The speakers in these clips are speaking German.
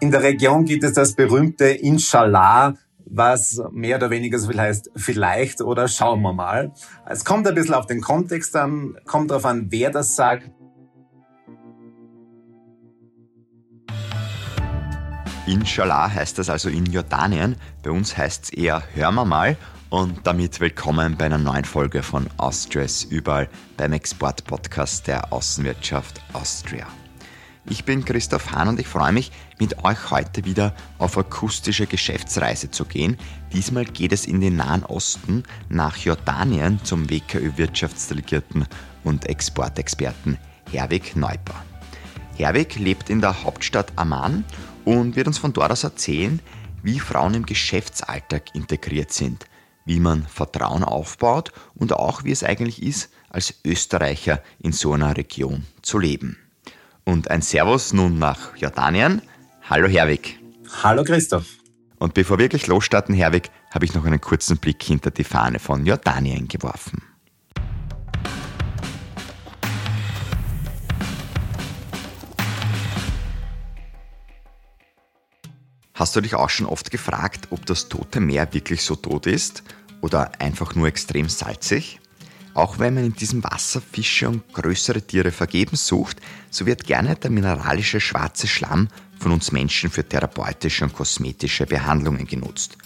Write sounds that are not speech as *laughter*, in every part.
In der Region gibt es das berühmte Inshallah, was mehr oder weniger so viel heißt, vielleicht oder schauen wir mal. Es kommt ein bisschen auf den Kontext an, kommt darauf an, wer das sagt. Inshallah heißt das also in Jordanien. Bei uns heißt es eher Hör wir mal. Und damit willkommen bei einer neuen Folge von Austrias überall beim Export-Podcast der Außenwirtschaft Austria. Ich bin Christoph Hahn und ich freue mich, mit euch heute wieder auf akustische Geschäftsreise zu gehen. Diesmal geht es in den Nahen Osten nach Jordanien zum WKÖ-Wirtschaftsdelegierten und Exportexperten Herwig Neuper. Herwig lebt in der Hauptstadt Amman und wird uns von dort aus erzählen, wie Frauen im Geschäftsalltag integriert sind, wie man Vertrauen aufbaut und auch wie es eigentlich ist, als Österreicher in so einer Region zu leben. Und ein Servus nun nach Jordanien. Hallo Herwig. Hallo Christoph. Und bevor wir wirklich losstarten, Herwig, habe ich noch einen kurzen Blick hinter die Fahne von Jordanien geworfen. Hast du dich auch schon oft gefragt, ob das Tote Meer wirklich so tot ist oder einfach nur extrem salzig? Auch wenn man in diesem Wasser Fische und größere Tiere vergebens sucht, so wird gerne der mineralische schwarze Schlamm von uns Menschen für therapeutische und kosmetische Behandlungen genutzt.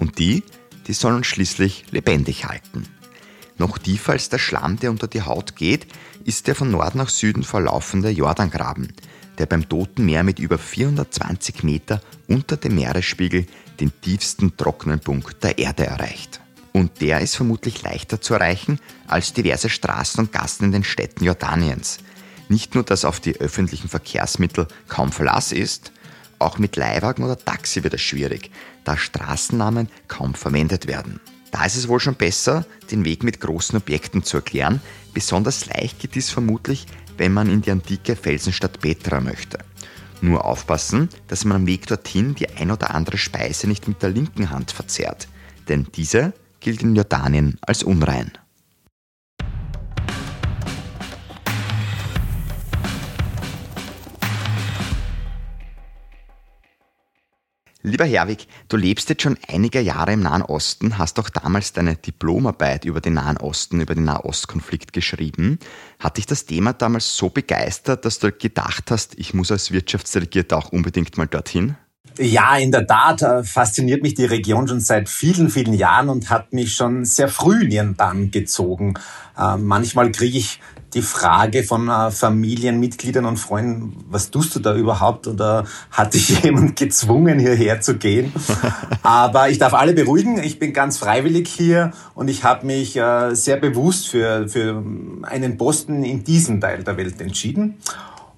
Und die, die sollen uns schließlich lebendig halten. Noch tiefer als der Schlamm, der unter die Haut geht, ist der von Nord nach Süden verlaufende Jordangraben, der beim Toten Meer mit über 420 Meter unter dem Meeresspiegel den tiefsten trockenen Punkt der Erde erreicht. Und der ist vermutlich leichter zu erreichen als diverse Straßen und Gassen in den Städten Jordaniens. Nicht nur, dass auf die öffentlichen Verkehrsmittel kaum Verlass ist, auch mit Leihwagen oder Taxi wird es schwierig, da Straßennamen kaum verwendet werden. Da ist es wohl schon besser, den Weg mit großen Objekten zu erklären. Besonders leicht geht dies vermutlich, wenn man in die antike Felsenstadt Petra möchte. Nur aufpassen, dass man am Weg dorthin die ein oder andere Speise nicht mit der linken Hand verzehrt, denn diese gilt in Jordanien als unrein. Lieber Herwig, du lebst jetzt schon einige Jahre im Nahen Osten, hast auch damals deine Diplomarbeit über den Nahen Osten, über den Nahostkonflikt geschrieben. Hat dich das Thema damals so begeistert, dass du gedacht hast, ich muss als Wirtschaftsdelegierter auch unbedingt mal dorthin? Ja, in der Tat äh, fasziniert mich die Region schon seit vielen, vielen Jahren und hat mich schon sehr früh in ihren Bann gezogen. Äh, manchmal kriege ich die Frage von äh, Familienmitgliedern und Freunden, was tust du da überhaupt? Oder hat dich *laughs* jemand gezwungen, hierher zu gehen? *laughs* Aber ich darf alle beruhigen, ich bin ganz freiwillig hier und ich habe mich äh, sehr bewusst für, für einen Posten in diesem Teil der Welt entschieden.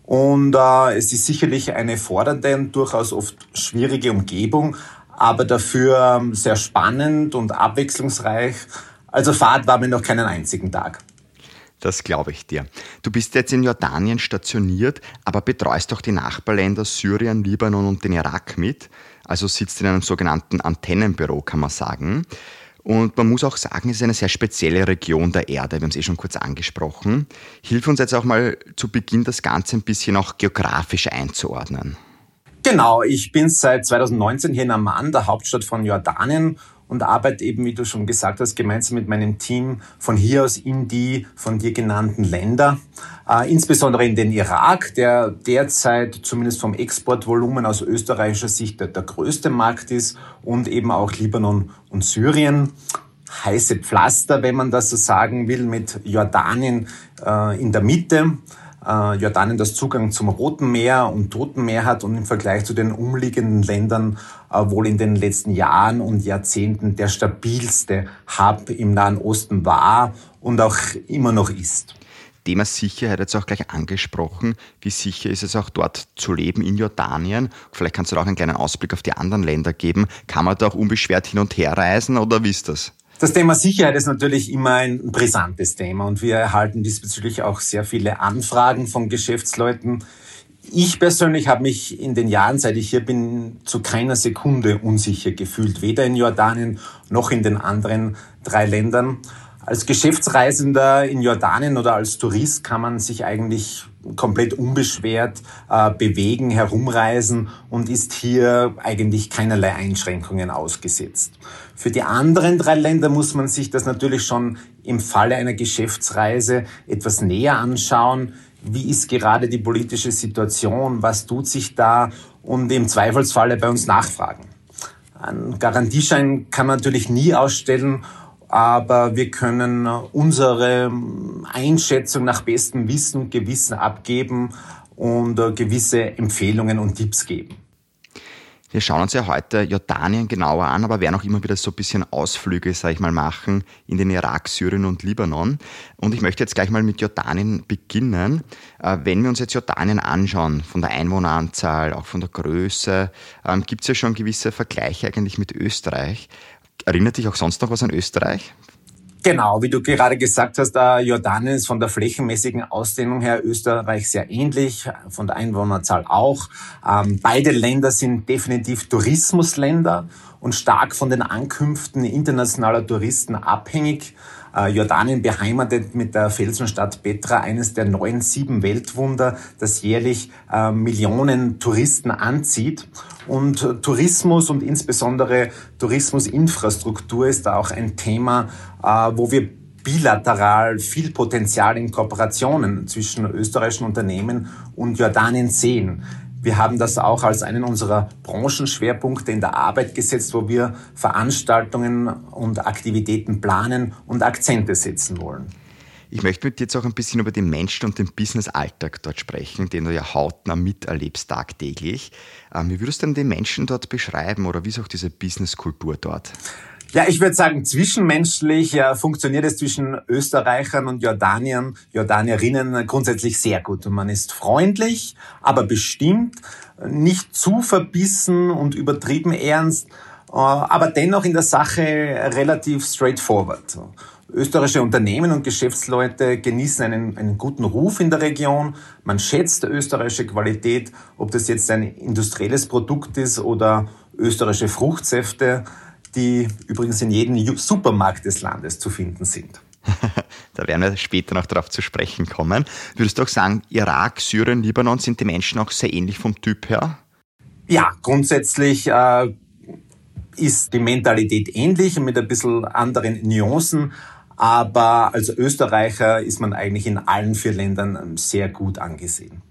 Und äh, es ist sicherlich eine fordernde und durchaus oft schwierige Umgebung, aber dafür ähm, sehr spannend und abwechslungsreich. Also Fahrt war mir noch keinen einzigen Tag. Das glaube ich dir. Du bist jetzt in Jordanien stationiert, aber betreust doch die Nachbarländer Syrien, Libanon und den Irak mit. Also sitzt in einem sogenannten Antennenbüro, kann man sagen. Und man muss auch sagen, es ist eine sehr spezielle Region der Erde. Wir haben es eh schon kurz angesprochen. Hilf uns jetzt auch mal zu Beginn das Ganze ein bisschen auch geografisch einzuordnen. Genau, ich bin seit 2019 hier in Amman, der Hauptstadt von Jordanien und arbeite eben, wie du schon gesagt hast, gemeinsam mit meinem Team von hier aus in die von dir genannten Länder, äh, insbesondere in den Irak, der derzeit zumindest vom Exportvolumen aus österreichischer Sicht der, der größte Markt ist und eben auch Libanon und Syrien. Heiße Pflaster, wenn man das so sagen will, mit Jordanien äh, in der Mitte äh, Jordanien das Zugang zum Roten Meer und Toten Meer hat und im Vergleich zu den umliegenden Ländern äh, wohl in den letzten Jahren und Jahrzehnten der stabilste Hub im Nahen Osten war und auch immer noch ist. Thema Sicherheit jetzt auch gleich angesprochen. Wie sicher ist es auch dort zu leben in Jordanien? Vielleicht kannst du auch einen kleinen Ausblick auf die anderen Länder geben. Kann man da auch unbeschwert hin und her reisen oder wie ist das? Das Thema Sicherheit ist natürlich immer ein brisantes Thema und wir erhalten diesbezüglich auch sehr viele Anfragen von Geschäftsleuten. Ich persönlich habe mich in den Jahren, seit ich hier bin, zu keiner Sekunde unsicher gefühlt, weder in Jordanien noch in den anderen drei Ländern. Als Geschäftsreisender in Jordanien oder als Tourist kann man sich eigentlich komplett unbeschwert äh, bewegen, herumreisen und ist hier eigentlich keinerlei Einschränkungen ausgesetzt. Für die anderen drei Länder muss man sich das natürlich schon im Falle einer Geschäftsreise etwas näher anschauen. Wie ist gerade die politische Situation? Was tut sich da? Und im Zweifelsfalle bei uns nachfragen. Ein Garantieschein kann man natürlich nie ausstellen aber wir können unsere Einschätzung nach bestem Wissen und Gewissen abgeben und äh, gewisse Empfehlungen und Tipps geben. Wir schauen uns ja heute Jordanien genauer an, aber werden auch immer wieder so ein bisschen Ausflüge, sage ich mal, machen in den Irak, Syrien und Libanon. Und ich möchte jetzt gleich mal mit Jordanien beginnen. Äh, wenn wir uns jetzt Jordanien anschauen, von der Einwohneranzahl, auch von der Größe, ähm, gibt es ja schon gewisse Vergleiche eigentlich mit Österreich. Erinnert dich auch sonst noch was an Österreich? Genau, wie du gerade gesagt hast, Jordanien ist von der flächenmäßigen Ausdehnung her Österreich sehr ähnlich, von der Einwohnerzahl auch. Ähm, beide Länder sind definitiv Tourismusländer und stark von den Ankünften internationaler Touristen abhängig. Äh, Jordanien beheimatet mit der Felsenstadt Petra eines der neuen sieben Weltwunder, das jährlich äh, Millionen Touristen anzieht. Und äh, Tourismus und insbesondere Tourismusinfrastruktur ist da auch ein Thema, wo wir bilateral viel Potenzial in Kooperationen zwischen österreichischen Unternehmen und Jordanien sehen. Wir haben das auch als einen unserer Branchenschwerpunkte in der Arbeit gesetzt, wo wir Veranstaltungen und Aktivitäten planen und Akzente setzen wollen. Ich möchte mit dir jetzt auch ein bisschen über den Menschen und den Business-Alltag dort sprechen, den du ja hautnah miterlebst tagtäglich. Ähm, wie würdest du denn den Menschen dort beschreiben oder wie ist auch diese Business-Kultur dort? Ja, ich würde sagen, zwischenmenschlich ja, funktioniert es zwischen Österreichern und Jordaniern, Jordanierinnen grundsätzlich sehr gut. Und man ist freundlich, aber bestimmt, nicht zu verbissen und übertrieben ernst, äh, aber dennoch in der Sache relativ straightforward. Österreichische Unternehmen und Geschäftsleute genießen einen, einen guten Ruf in der Region. Man schätzt österreichische Qualität, ob das jetzt ein industrielles Produkt ist oder österreichische Fruchtsäfte die übrigens in jedem Supermarkt des Landes zu finden sind. *laughs* da werden wir später noch darauf zu sprechen kommen. Würdest du auch sagen, Irak, Syrien, Libanon sind die Menschen auch sehr ähnlich vom Typ her? Ja, grundsätzlich äh, ist die Mentalität ähnlich mit ein bisschen anderen Nuancen. Aber als Österreicher ist man eigentlich in allen vier Ländern sehr gut angesehen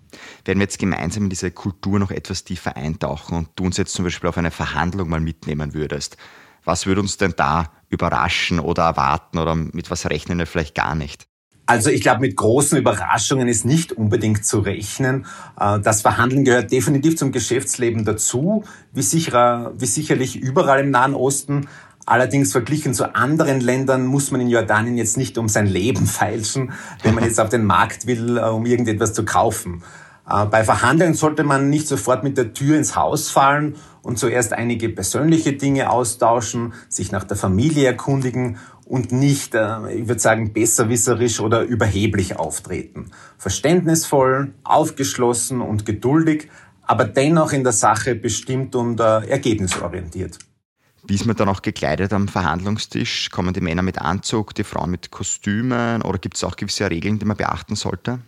werden wir jetzt gemeinsam in diese Kultur noch etwas tiefer eintauchen und du uns jetzt zum Beispiel auf eine Verhandlung mal mitnehmen würdest. Was würde uns denn da überraschen oder erwarten oder mit was rechnen wir vielleicht gar nicht? Also ich glaube, mit großen Überraschungen ist nicht unbedingt zu rechnen. Äh, das Verhandeln gehört definitiv zum Geschäftsleben dazu, wie, sicher, wie sicherlich überall im Nahen Osten. Allerdings verglichen zu anderen Ländern muss man in Jordanien jetzt nicht um sein Leben *laughs* feilschen, wenn man jetzt auf den Markt will, äh, um irgendetwas zu kaufen. Äh, bei Verhandeln sollte man nicht sofort mit der Tür ins Haus fallen und zuerst einige persönliche Dinge austauschen, sich nach der Familie erkundigen und nicht, äh, ich würde sagen, besserwisserisch oder überheblich auftreten. Verständnisvoll, aufgeschlossen und geduldig, aber dennoch in der Sache bestimmt und äh, ergebnisorientiert. Wie ist man dann auch gekleidet am Verhandlungstisch? Kommen die Männer mit Anzug, die Frauen mit Kostümen oder gibt es auch gewisse Regeln, die man beachten sollte?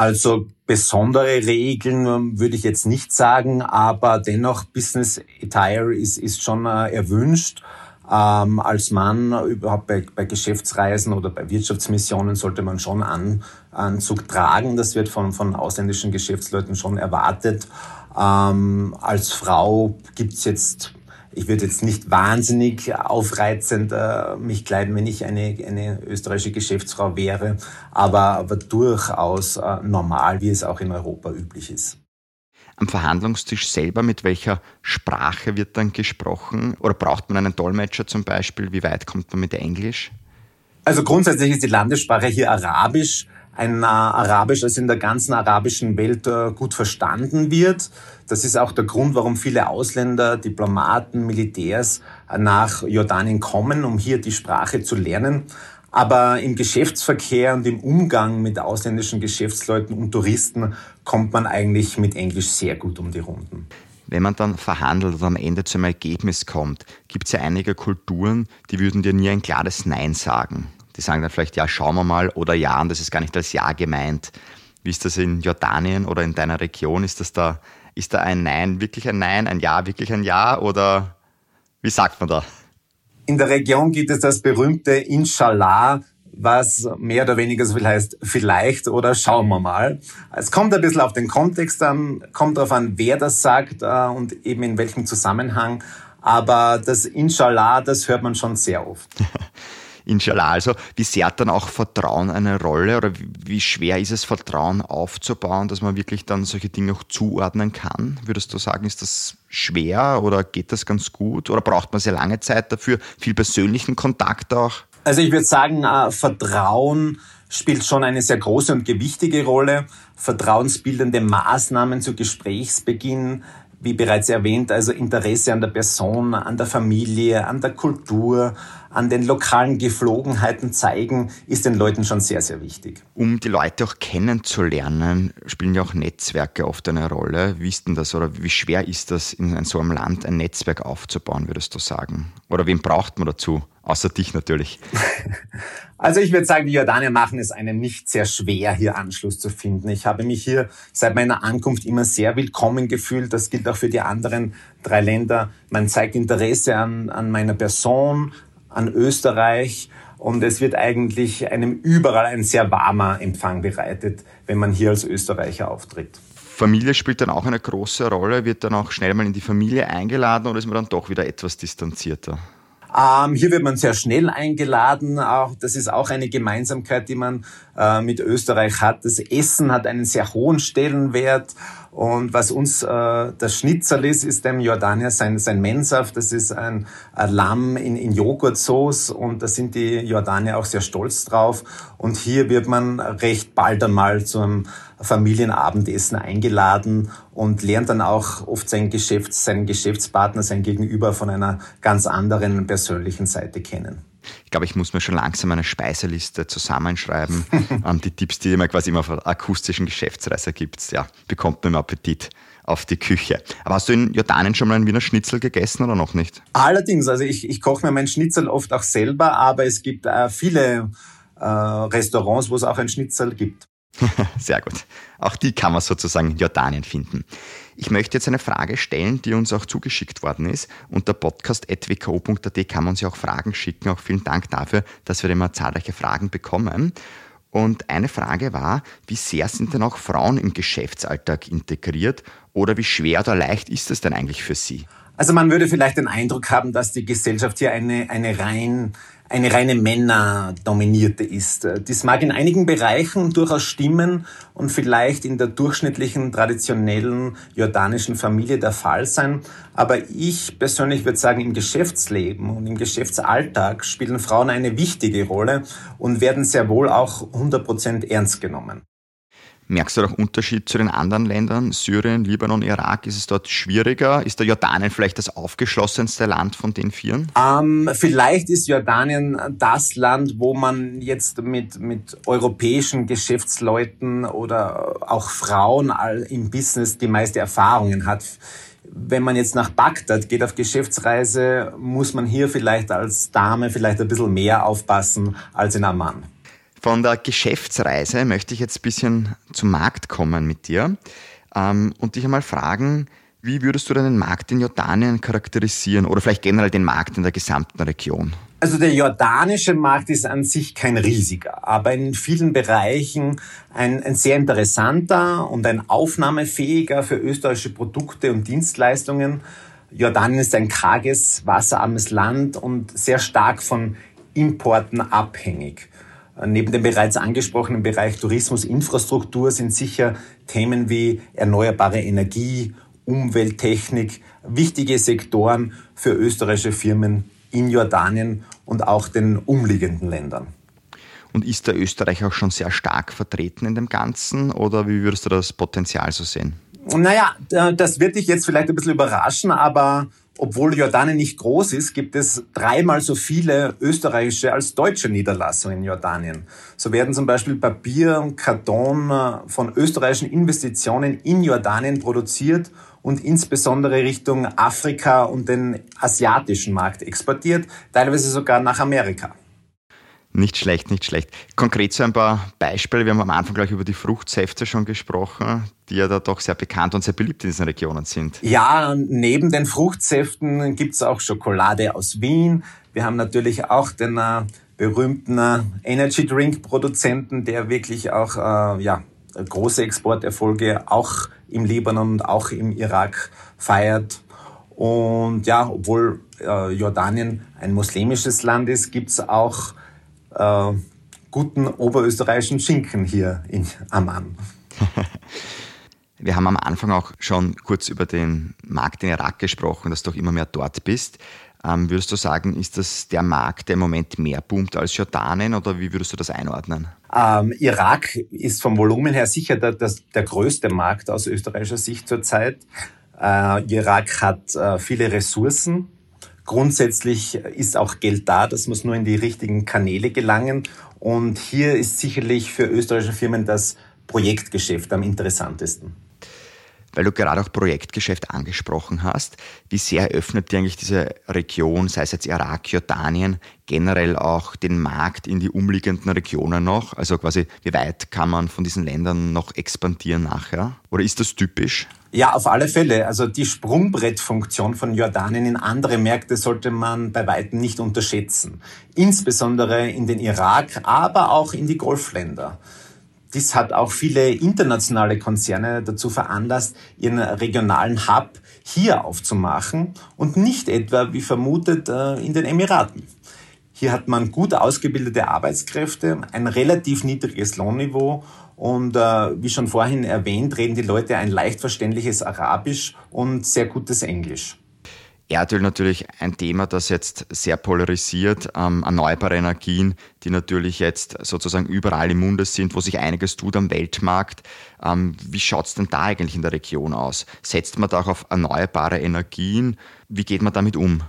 Also besondere Regeln ähm, würde ich jetzt nicht sagen, aber dennoch Business Attire ist, ist schon äh, erwünscht. Ähm, als Mann überhaupt bei, bei Geschäftsreisen oder bei Wirtschaftsmissionen sollte man schon An, Anzug tragen. Das wird von, von ausländischen Geschäftsleuten schon erwartet. Ähm, als Frau gibt's jetzt ich würde jetzt nicht wahnsinnig aufreizend äh, mich kleiden, wenn ich eine, eine österreichische Geschäftsfrau wäre, aber, aber durchaus äh, normal, wie es auch in Europa üblich ist. Am Verhandlungstisch selber, mit welcher Sprache wird dann gesprochen? Oder braucht man einen Dolmetscher zum Beispiel? Wie weit kommt man mit Englisch? Also grundsätzlich ist die Landessprache hier Arabisch ein äh, Arabisch, das in der ganzen arabischen Welt äh, gut verstanden wird. Das ist auch der Grund, warum viele Ausländer, Diplomaten, Militärs nach Jordanien kommen, um hier die Sprache zu lernen. Aber im Geschäftsverkehr und im Umgang mit ausländischen Geschäftsleuten und Touristen kommt man eigentlich mit Englisch sehr gut um die Runden. Wenn man dann verhandelt und am Ende zu einem Ergebnis kommt, gibt es ja einige Kulturen, die würden dir nie ein klares Nein sagen. Die sagen dann vielleicht, ja, schauen wir mal oder ja, und das ist gar nicht als Ja gemeint. Wie ist das in Jordanien oder in deiner Region? Ist das da, ist da ein Nein wirklich ein Nein, ein Ja wirklich ein Ja oder wie sagt man da? In der Region gibt es das berühmte Inshallah, was mehr oder weniger so viel heißt, vielleicht oder schauen wir mal. Es kommt ein bisschen auf den Kontext an, kommt darauf an, wer das sagt äh, und eben in welchem Zusammenhang. Aber das Inshallah, das hört man schon sehr oft. *laughs* Inshallah. Also, wie sehr hat dann auch Vertrauen eine Rolle oder wie schwer ist es, Vertrauen aufzubauen, dass man wirklich dann solche Dinge auch zuordnen kann? Würdest du sagen, ist das schwer oder geht das ganz gut oder braucht man sehr lange Zeit dafür, viel persönlichen Kontakt auch? Also ich würde sagen, äh, Vertrauen spielt schon eine sehr große und gewichtige Rolle. Vertrauensbildende Maßnahmen zu Gesprächsbeginn, wie bereits erwähnt, also Interesse an der Person, an der Familie, an der Kultur, an den lokalen Geflogenheiten zeigen, ist den Leuten schon sehr, sehr wichtig. Um die Leute auch kennenzulernen, spielen ja auch Netzwerke oft eine Rolle. Wie ist denn das oder wie schwer ist das, in so einem Land ein Netzwerk aufzubauen, würdest du sagen? Oder wen braucht man dazu? Außer dich natürlich. *laughs* Also ich würde sagen, die Jordanier machen es einem nicht sehr schwer, hier Anschluss zu finden. Ich habe mich hier seit meiner Ankunft immer sehr willkommen gefühlt. Das gilt auch für die anderen drei Länder. Man zeigt Interesse an, an meiner Person, an Österreich und es wird eigentlich einem überall ein sehr warmer Empfang bereitet, wenn man hier als Österreicher auftritt. Familie spielt dann auch eine große Rolle, wird dann auch schnell mal in die Familie eingeladen oder ist man dann doch wieder etwas distanzierter? Ähm, hier wird man sehr schnell eingeladen. Auch, das ist auch eine Gemeinsamkeit, die man äh, mit Österreich hat. Das Essen hat einen sehr hohen Stellenwert. Und was uns äh, das Schnitzel ist, ist dem Jordanier sein, sein Mensaft. Das ist ein, ein Lamm in, in Joghurtsoße und da sind die Jordanier auch sehr stolz drauf. Und hier wird man recht bald einmal zum Familienabendessen eingeladen und lernt dann auch oft seinen, Geschäfts-, seinen Geschäftspartner, sein Gegenüber von einer ganz anderen persönlichen Seite kennen. Ich glaube, ich muss mir schon langsam eine Speiseliste zusammenschreiben. *laughs* ähm, die Tipps, die mir quasi immer auf akustischen Geschäftsreise gibt, ja, bekommt man im Appetit auf die Küche. Aber hast du in Jordanien schon mal einen Wiener Schnitzel gegessen oder noch nicht? Allerdings, also ich, ich koche mir meinen Schnitzel oft auch selber, aber es gibt äh, viele äh, Restaurants, wo es auch ein Schnitzel gibt. *laughs* Sehr gut. Auch die kann man sozusagen in Jordanien finden. Ich möchte jetzt eine Frage stellen, die uns auch zugeschickt worden ist. Unter podcast.wko.at kann man uns ja auch Fragen schicken. Auch vielen Dank dafür, dass wir immer zahlreiche Fragen bekommen. Und eine Frage war, wie sehr sind denn auch Frauen im Geschäftsalltag integriert oder wie schwer oder leicht ist es denn eigentlich für sie? Also man würde vielleicht den Eindruck haben, dass die Gesellschaft hier eine, eine rein eine reine Männerdominierte ist. Das mag in einigen Bereichen durchaus stimmen und vielleicht in der durchschnittlichen traditionellen jordanischen Familie der Fall sein. Aber ich persönlich würde sagen, im Geschäftsleben und im Geschäftsalltag spielen Frauen eine wichtige Rolle und werden sehr wohl auch 100 Prozent ernst genommen. Merkst du auch Unterschied zu den anderen Ländern? Syrien, Libanon, Irak? Ist es dort schwieriger? Ist der Jordanien vielleicht das aufgeschlossenste Land von den vieren? Ähm, vielleicht ist Jordanien das Land, wo man jetzt mit, mit europäischen Geschäftsleuten oder auch Frauen im Business die meiste Erfahrungen hat wenn man jetzt nach Bagdad geht auf Geschäftsreise, muss man hier vielleicht als Dame vielleicht ein bisschen mehr aufpassen als in Amman. Von der Geschäftsreise möchte ich jetzt ein bisschen zum Markt kommen mit dir ähm, und dich einmal fragen, wie würdest du den Markt in Jordanien charakterisieren oder vielleicht generell den Markt in der gesamten Region? Also der jordanische Markt ist an sich kein riesiger, aber in vielen Bereichen ein, ein sehr interessanter und ein aufnahmefähiger für österreichische Produkte und Dienstleistungen. Jordanien ist ein karges, wasserarmes Land und sehr stark von Importen abhängig. Neben dem bereits angesprochenen Bereich Tourismus, Infrastruktur sind sicher Themen wie erneuerbare Energie, Umwelttechnik wichtige Sektoren für österreichische Firmen in Jordanien und auch den umliegenden Ländern. Und ist der Österreich auch schon sehr stark vertreten in dem Ganzen oder wie würdest du das Potenzial so sehen? Naja, das wird dich jetzt vielleicht ein bisschen überraschen, aber obwohl Jordanien nicht groß ist, gibt es dreimal so viele österreichische als deutsche Niederlassungen in Jordanien. So werden zum Beispiel Papier und Karton äh, von österreichischen Investitionen in Jordanien produziert und insbesondere Richtung Afrika und den asiatischen Markt exportiert, teilweise sogar nach Amerika. Nicht schlecht, nicht schlecht. Konkret so ein paar Beispiele. Wir haben am Anfang gleich über die Fruchtsäfte schon gesprochen, die ja da doch sehr bekannt und sehr beliebt in diesen Regionen sind. Ja, neben den Fruchtsäften gibt es auch Schokolade aus Wien. Wir haben natürlich auch den äh, berühmten äh, Energy Drink Produzenten, der wirklich auch äh, ja, große Exporterfolge auch im Libanon und auch im Irak feiert. Und ja, obwohl äh, Jordanien ein muslimisches Land ist, gibt es auch äh, guten oberösterreichischen Schinken hier in Amman. *laughs* Wir haben am Anfang auch schon kurz über den Markt in Irak gesprochen, dass du auch immer mehr dort bist. Ähm, würdest du sagen, ist das der Markt, der im Moment mehr boomt als Jordanien oder wie würdest du das einordnen? Ähm, Irak ist vom Volumen her sicher der, der, der größte Markt aus österreichischer Sicht zurzeit. Äh, Irak hat äh, viele Ressourcen, Grundsätzlich ist auch Geld da, das muss nur in die richtigen Kanäle gelangen. Und hier ist sicherlich für österreichische Firmen das Projektgeschäft am interessantesten. Weil du gerade auch Projektgeschäft angesprochen hast, wie sehr öffnet dir eigentlich diese Region, sei es jetzt Irak, Jordanien, generell auch den Markt in die umliegenden Regionen noch? Also quasi, wie weit kann man von diesen Ländern noch expandieren nachher? Oder ist das typisch? Ja, auf alle Fälle. Also die Sprungbrettfunktion von Jordanien in andere Märkte sollte man bei weitem nicht unterschätzen. Insbesondere in den Irak, aber auch in die Golfländer. Dies hat auch viele internationale Konzerne dazu veranlasst, ihren regionalen Hub hier aufzumachen und nicht etwa, wie vermutet, äh, in den Emiraten. Hier hat man gut ausgebildete Arbeitskräfte, ein relativ niedriges Lohnniveau und äh, wie schon vorhin erwähnt, reden die Leute ein leicht verständliches Arabisch und sehr gutes Englisch. Erdöl natürlich ein Thema, das jetzt sehr polarisiert. Ähm, erneuerbare Energien, die natürlich jetzt sozusagen überall im Munde sind, wo sich einiges tut am Weltmarkt. Ähm, wie schaut es denn da eigentlich in der Region aus? Setzt man da auch auf erneuerbare Energien? Wie geht man damit um?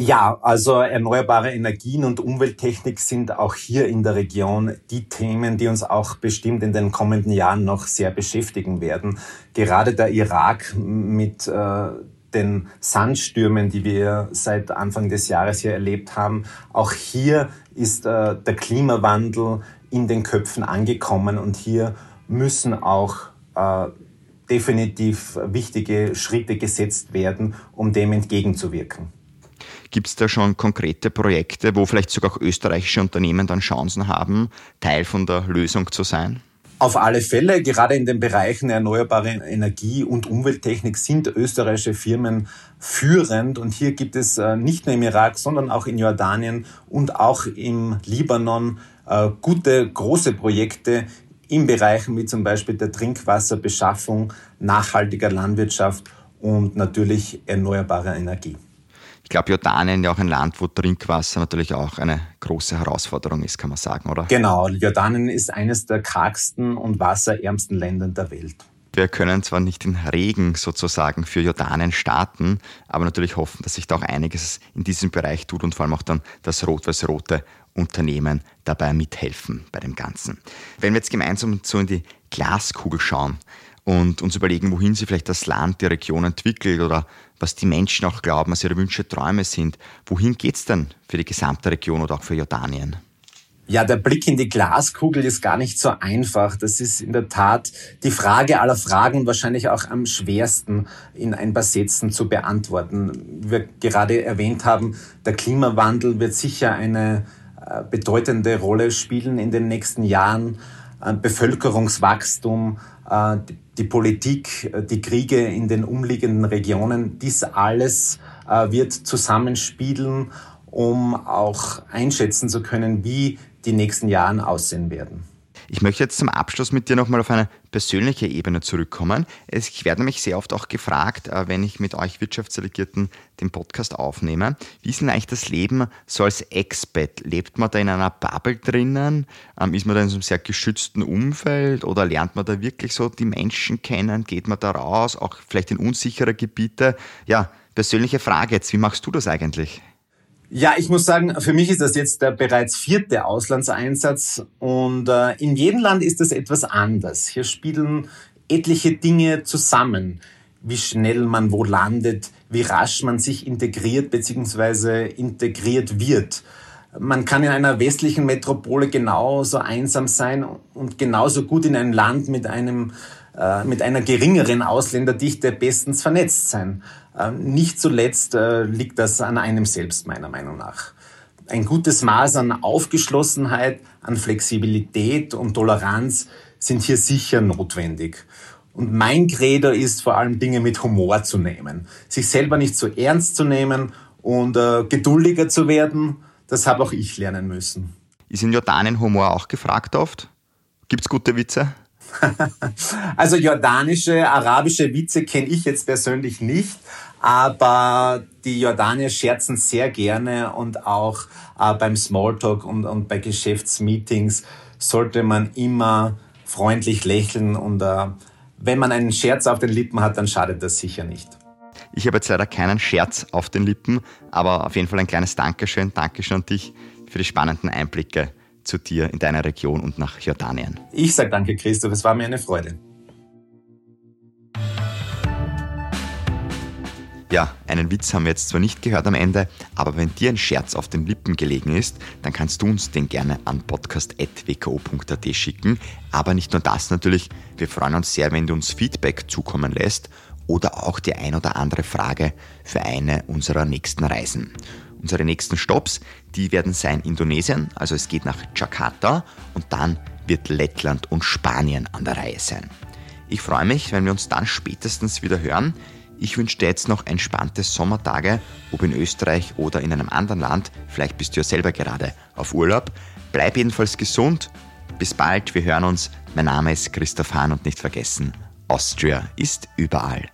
Ja, also erneuerbare Energien und Umwelttechnik sind auch hier in der Region die Themen, die uns auch bestimmt in den kommenden Jahren noch sehr beschäftigen werden. Gerade der Irak mit äh, den Sandstürmen, die wir seit Anfang des Jahres hier erlebt haben. Auch hier ist äh, der Klimawandel in den Köpfen angekommen und hier müssen auch äh, definitiv wichtige Schritte gesetzt werden, um dem entgegenzuwirken. Gibt es da schon konkrete Projekte, wo vielleicht sogar auch österreichische Unternehmen dann Chancen haben, Teil von der Lösung zu sein? Auf alle Fälle, gerade in den Bereichen erneuerbare Energie und Umwelttechnik sind österreichische Firmen führend. Und hier gibt es äh, nicht nur im Irak, sondern auch in Jordanien und auch im Libanon äh, gute, große Projekte in Bereichen wie zum Beispiel der Trinkwasserbeschaffung, nachhaltiger Landwirtschaft und natürlich erneuerbarer Energie. Ich glaube, Jordanien ja auch ein Land, wo Trinkwasser natürlich auch eine große Herausforderung ist, kann man sagen, oder? Genau, Jordanien ist eines der kargsten und wasserärmsten Länder der Welt. Wir können zwar nicht den Regen sozusagen für Jordanien starten, aber natürlich hoffen, dass sich da auch einiges in diesem Bereich tut und vor allem auch dann das rot-weiß-rote Unternehmen dabei mithelfen bei dem Ganzen. Wenn wir jetzt gemeinsam so in die Glaskugel schauen und uns überlegen, wohin sich vielleicht das Land, die Region entwickelt oder was die Menschen auch glauben, was ihre Wünsche, Träume sind. Wohin geht es denn für die gesamte Region oder auch für Jordanien? Ja, der Blick in die Glaskugel ist gar nicht so einfach. Das ist in der Tat die Frage aller Fragen wahrscheinlich auch am schwersten in ein paar Sätzen zu beantworten. Wie wir gerade erwähnt haben, der Klimawandel wird sicher eine äh, bedeutende Rolle spielen in den nächsten Jahren. Bevölkerungswachstum, äh, die Politik, äh, die Kriege in den umliegenden Regionen, dies alles äh, wird zusammenspielen, um auch einschätzen zu können, wie die nächsten Jahre aussehen werden. Ich möchte jetzt zum Abschluss mit dir nochmal auf eine persönliche Ebene zurückkommen. Ich werde nämlich sehr oft auch gefragt, äh, wenn ich mit euch Wirtschaftsdelegierten den Podcast aufnehme, wie ist denn eigentlich das Leben so als Expat? Lebt man da in einer Bubble drinnen? Ähm, ist man da in so einem sehr geschützten Umfeld oder lernt man da wirklich so die Menschen kennen? Geht man da raus, auch vielleicht in unsichere Gebiete? Ja, persönliche Frage jetzt, wie machst du das eigentlich? Ja, ich muss sagen, für mich ist das jetzt der bereits vierte Auslandseinsatz und äh, in jedem Land ist das etwas anders. Hier spielen etliche Dinge zusammen, wie schnell man wo landet, wie rasch man sich integriert bzw. integriert wird. man kann in einer westlichen Metropole genauso einsam sein und genauso gut in einem Land mit einem mit einer geringeren Ausländerdichte bestens vernetzt sein. Äh, nicht zuletzt äh, liegt das an einem selbst meiner Meinung nach. Ein gutes Maß an Aufgeschlossenheit, an Flexibilität und Toleranz sind hier sicher notwendig. Und mein Credo ist vor allem Dinge mit Humor zu nehmen, sich selber nicht so ernst zu nehmen und äh, geduldiger zu werden das habe auch ich lernen müssen. Ist in Jordanien Humor auch gefragt oft? Gibt es gute Witze? *laughs* also jordanische, arabische Witze kenne ich jetzt persönlich nicht, aber die Jordanier scherzen sehr gerne und auch äh, beim Smalltalk und, und bei Geschäftsmeetings sollte man immer freundlich lächeln und äh, wenn man einen Scherz auf den Lippen hat, dann schadet das sicher nicht. Ich habe jetzt leider keinen Scherz auf den Lippen, aber auf jeden Fall ein kleines Dankeschön. Dankeschön an dich für die spannenden Einblicke zu dir in deiner Region und nach Jordanien. Ich sage danke, Christoph. Es war mir eine Freude. Ja, einen Witz haben wir jetzt zwar nicht gehört am Ende, aber wenn dir ein Scherz auf den Lippen gelegen ist, dann kannst du uns den gerne an podcast.wko.at schicken. Aber nicht nur das natürlich, wir freuen uns sehr, wenn du uns Feedback zukommen lässt oder auch die ein oder andere Frage für eine unserer nächsten Reisen. Unsere nächsten Stops, die werden sein Indonesien, also es geht nach Jakarta und dann wird Lettland und Spanien an der Reihe sein. Ich freue mich, wenn wir uns dann spätestens wieder hören. Ich wünsche dir jetzt noch entspannte Sommertage, ob in Österreich oder in einem anderen Land. Vielleicht bist du ja selber gerade auf Urlaub. Bleib jedenfalls gesund. Bis bald, wir hören uns. Mein Name ist Christoph Hahn und nicht vergessen, Austria ist überall.